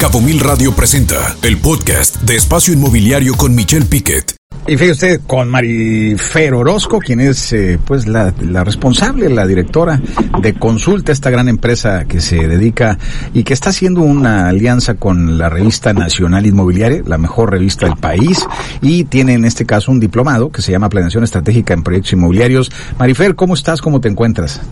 Cabo Mil Radio presenta el podcast de Espacio Inmobiliario con Michelle Piquet. Y fíjese usted con Marifer Orozco, quien es eh, pues la, la, responsable, la directora de Consulta, esta gran empresa que se dedica y que está haciendo una alianza con la revista Nacional Inmobiliaria, la mejor revista del país, y tiene en este caso un diplomado que se llama Planeación Estratégica en Proyectos Inmobiliarios. Marifer, ¿cómo estás? ¿Cómo te encuentras?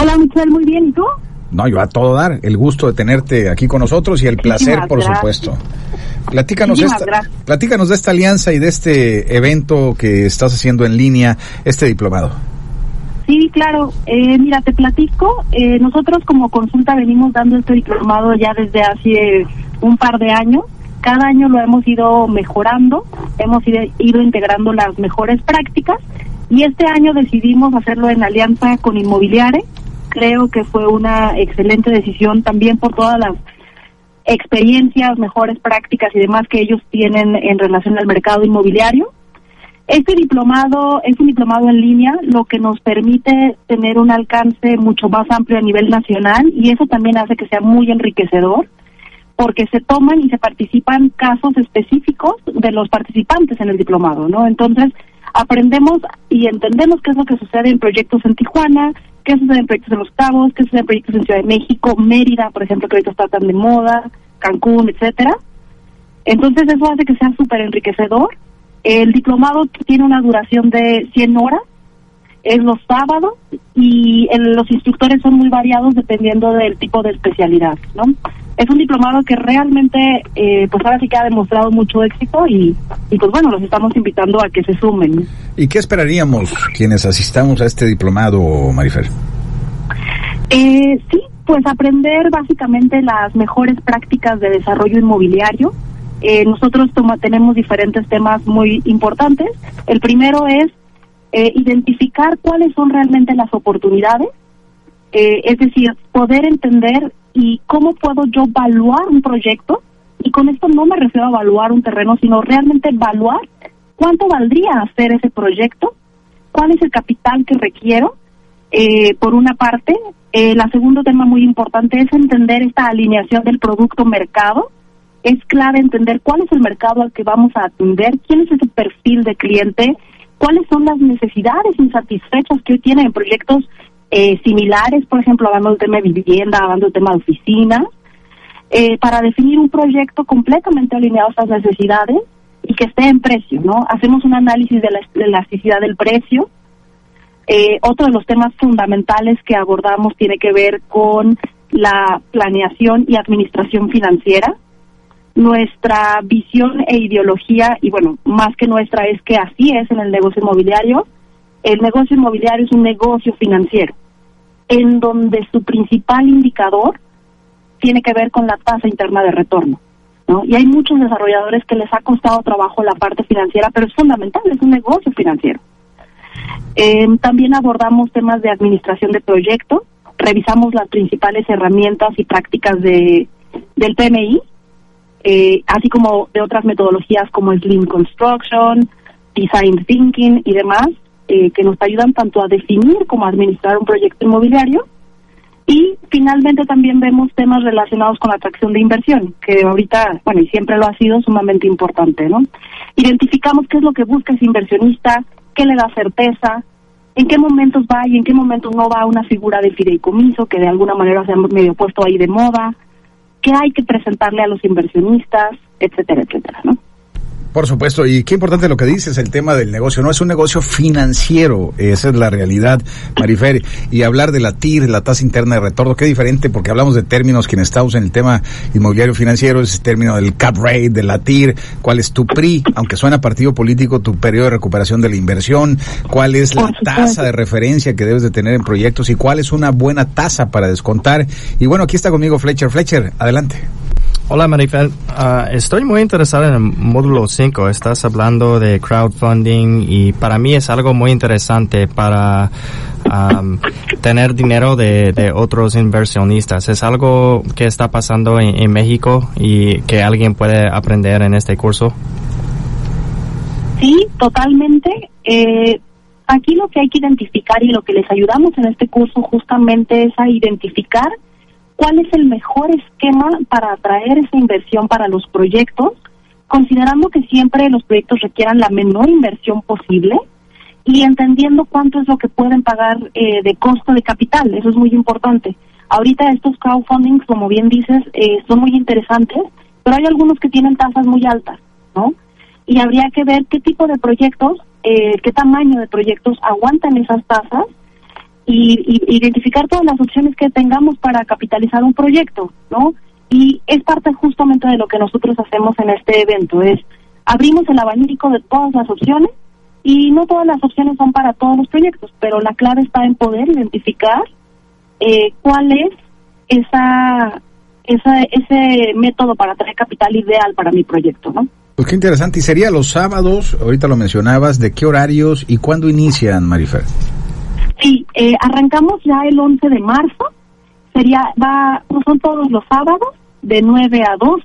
Hola Michelle, muy bien, ¿y tú? No, yo a todo dar, el gusto de tenerte aquí con nosotros y el placer, por supuesto. Platícanos, esta, platícanos de esta alianza y de este evento que estás haciendo en línea, este diplomado. Sí, claro. Eh, mira, te platico. Eh, nosotros como consulta venimos dando este diplomado ya desde hace un par de años. Cada año lo hemos ido mejorando, hemos ido, ido integrando las mejores prácticas y este año decidimos hacerlo en alianza con Inmobiliare creo que fue una excelente decisión también por todas las experiencias, mejores prácticas y demás que ellos tienen en relación al mercado inmobiliario. Este diplomado es un diplomado en línea, lo que nos permite tener un alcance mucho más amplio a nivel nacional y eso también hace que sea muy enriquecedor porque se toman y se participan casos específicos de los participantes en el diplomado, ¿no? Entonces, aprendemos y entendemos qué es lo que sucede en proyectos en Tijuana, qué sucede en proyectos en Los Cabos, qué sucede en proyectos en Ciudad de México, Mérida, por ejemplo, que ahorita de moda, Cancún, etcétera. Entonces eso hace que sea súper enriquecedor. El diplomado tiene una duración de 100 horas, es los sábados y los instructores son muy variados dependiendo del tipo de especialidad, ¿no? Es un diplomado que realmente, eh, pues ahora sí que ha demostrado mucho éxito y, y pues bueno, los estamos invitando a que se sumen. ¿Y qué esperaríamos quienes asistamos a este diplomado, Marifer? Eh, sí, pues aprender básicamente las mejores prácticas de desarrollo inmobiliario. Eh, nosotros toma, tenemos diferentes temas muy importantes. El primero es eh, identificar cuáles son realmente las oportunidades, eh, es decir, poder entender y cómo puedo yo evaluar un proyecto. Y con esto no me refiero a evaluar un terreno, sino realmente evaluar cuánto valdría hacer ese proyecto, cuál es el capital que requiero, eh, por una parte. Eh, la segundo tema muy importante es entender esta alineación del producto-mercado. Es clave entender cuál es el mercado al que vamos a atender, quién es ese perfil de cliente, cuáles son las necesidades insatisfechas que hoy tienen proyectos eh, similares, por ejemplo, hablando del tema de vivienda, hablando del tema de oficina, eh, para definir un proyecto completamente alineado a estas necesidades y que esté en precio, ¿no? Hacemos un análisis de la elasticidad del precio. Eh, otro de los temas fundamentales que abordamos tiene que ver con la planeación y administración financiera nuestra visión e ideología, y bueno, más que nuestra es que así es en el negocio inmobiliario, el negocio inmobiliario es un negocio financiero, en donde su principal indicador tiene que ver con la tasa interna de retorno. ¿no? Y hay muchos desarrolladores que les ha costado trabajo la parte financiera, pero es fundamental, es un negocio financiero. Eh, también abordamos temas de administración de proyectos, revisamos las principales herramientas y prácticas de, del PMI, eh, así como de otras metodologías como Slim Construction, Design Thinking y demás, eh, que nos ayudan tanto a definir como a administrar un proyecto inmobiliario. Y finalmente también vemos temas relacionados con la atracción de inversión, que ahorita, bueno, y siempre lo ha sido sumamente importante, ¿no? Identificamos qué es lo que busca ese inversionista, qué le da certeza, en qué momentos va y en qué momentos no va una figura de fideicomiso que de alguna manera se ha medio puesto ahí de moda, qué hay que presentarle a los inversionistas, etcétera, etcétera, ¿no? Por supuesto, y qué importante lo que dices, el tema del negocio. No es un negocio financiero, esa es la realidad, Marifer. Y hablar de la TIR, la tasa interna de retorno, qué diferente, porque hablamos de términos que estamos en el tema inmobiliario financiero, ese término del cap rate, de la TIR, cuál es tu PRI, aunque suena partido político, tu periodo de recuperación de la inversión, cuál es la tasa de referencia que debes de tener en proyectos y cuál es una buena tasa para descontar. Y bueno, aquí está conmigo Fletcher. Fletcher, adelante. Hola Marifel, uh, estoy muy interesado en el módulo 5. Estás hablando de crowdfunding y para mí es algo muy interesante para tener dinero de, de, otros inversionistas. Es algo que está pasando en, en, México y que alguien puede aprender en este curso. Sí, totalmente. Eh, aquí lo que hay que identificar y lo que les ayudamos en este curso justamente es a identificar cuál es el mejor esquema para atraer esa inversión para los proyectos, considerando que siempre los proyectos requieran la menor inversión posible y entendiendo cuánto es lo que pueden pagar eh, de costo de capital. Eso es muy importante. Ahorita estos crowdfundings, como bien dices, eh, son muy interesantes, pero hay algunos que tienen tasas muy altas, ¿no? Y habría que ver qué tipo de proyectos, eh, qué tamaño de proyectos aguantan esas tasas y, identificar todas las opciones que tengamos para capitalizar un proyecto, ¿no? Y es parte justamente de lo que nosotros hacemos en este evento, es abrimos el abanico de todas las opciones y no todas las opciones son para todos los proyectos, pero la clave está en poder identificar eh, cuál es esa, esa, ese método para traer capital ideal para mi proyecto, ¿no? Pues qué interesante. ¿Y sería los sábados? Ahorita lo mencionabas. ¿De qué horarios y cuándo inician, Marifer? Sí, eh, arrancamos ya el 11 de marzo. Sería, va, son todos los sábados de 9 a 12.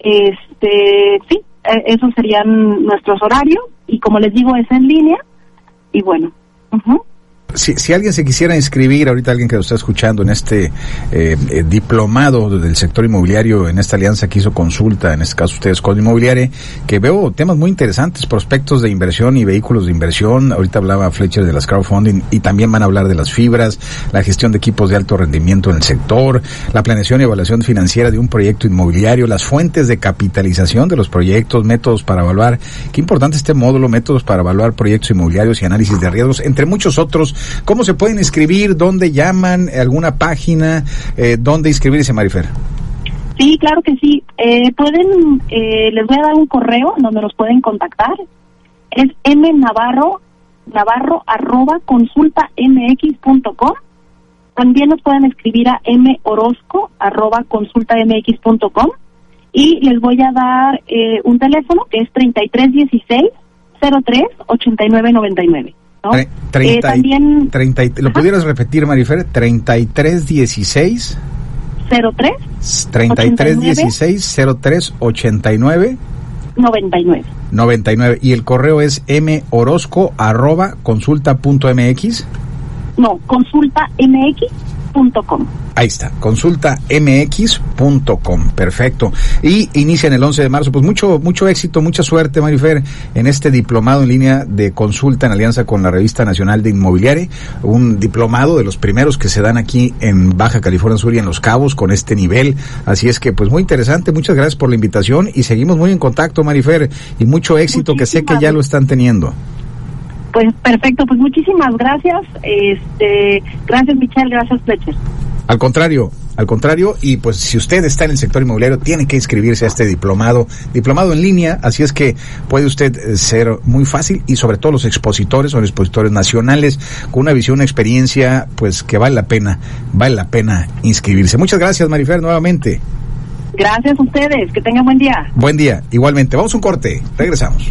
Este, sí, eh, esos serían nuestros horarios y como les digo es en línea y bueno. Uh si, si, alguien se quisiera inscribir, ahorita alguien que lo está escuchando en este eh, eh, diplomado del sector inmobiliario, en esta alianza que hizo consulta, en este caso ustedes con Inmobiliaria, que veo temas muy interesantes, prospectos de inversión y vehículos de inversión. Ahorita hablaba Fletcher de las crowdfunding y también van a hablar de las fibras, la gestión de equipos de alto rendimiento en el sector, la planeación y evaluación financiera de un proyecto inmobiliario, las fuentes de capitalización de los proyectos, métodos para evaluar. Qué importante este módulo, métodos para evaluar proyectos inmobiliarios y análisis de riesgos, entre muchos otros ¿Cómo se pueden inscribir? ¿Dónde llaman? ¿Alguna página? Eh, ¿Dónde inscribirse, Marifer? Sí, claro que sí. Eh, pueden, eh, les voy a dar un correo donde nos pueden contactar. Es mnavarro, navarro arroba consultamx.com. También nos pueden escribir a morosco arroba consultamx.com. Y les voy a dar eh, un teléfono que es 3316 03 8999. ¿No? Eh, también... ¿Lo pudieras repetir, Marifer? 3316... 03 3316 03 89 99 99 y el correo es morosco arroba consulta punto mx no consulta mx.com Ahí está, consultamx.com, perfecto. Y inician el 11 de marzo, pues mucho mucho éxito, mucha suerte, Marifer, en este diplomado en línea de consulta en alianza con la Revista Nacional de Inmobiliaria, un diplomado de los primeros que se dan aquí en Baja California Sur y en Los Cabos con este nivel. Así es que pues muy interesante, muchas gracias por la invitación y seguimos muy en contacto, Marifer, y mucho éxito que sé que ya lo están teniendo. Pues perfecto, pues muchísimas gracias. Este, gracias Michelle, gracias Fletcher. Al contrario, al contrario, y pues si usted está en el sector inmobiliario, tiene que inscribirse a este diplomado, diplomado en línea, así es que puede usted eh, ser muy fácil y sobre todo los expositores son expositores nacionales con una visión, una experiencia, pues que vale la pena, vale la pena inscribirse. Muchas gracias, Marifer, nuevamente. Gracias a ustedes, que tengan buen día. Buen día, igualmente. Vamos a un corte, regresamos.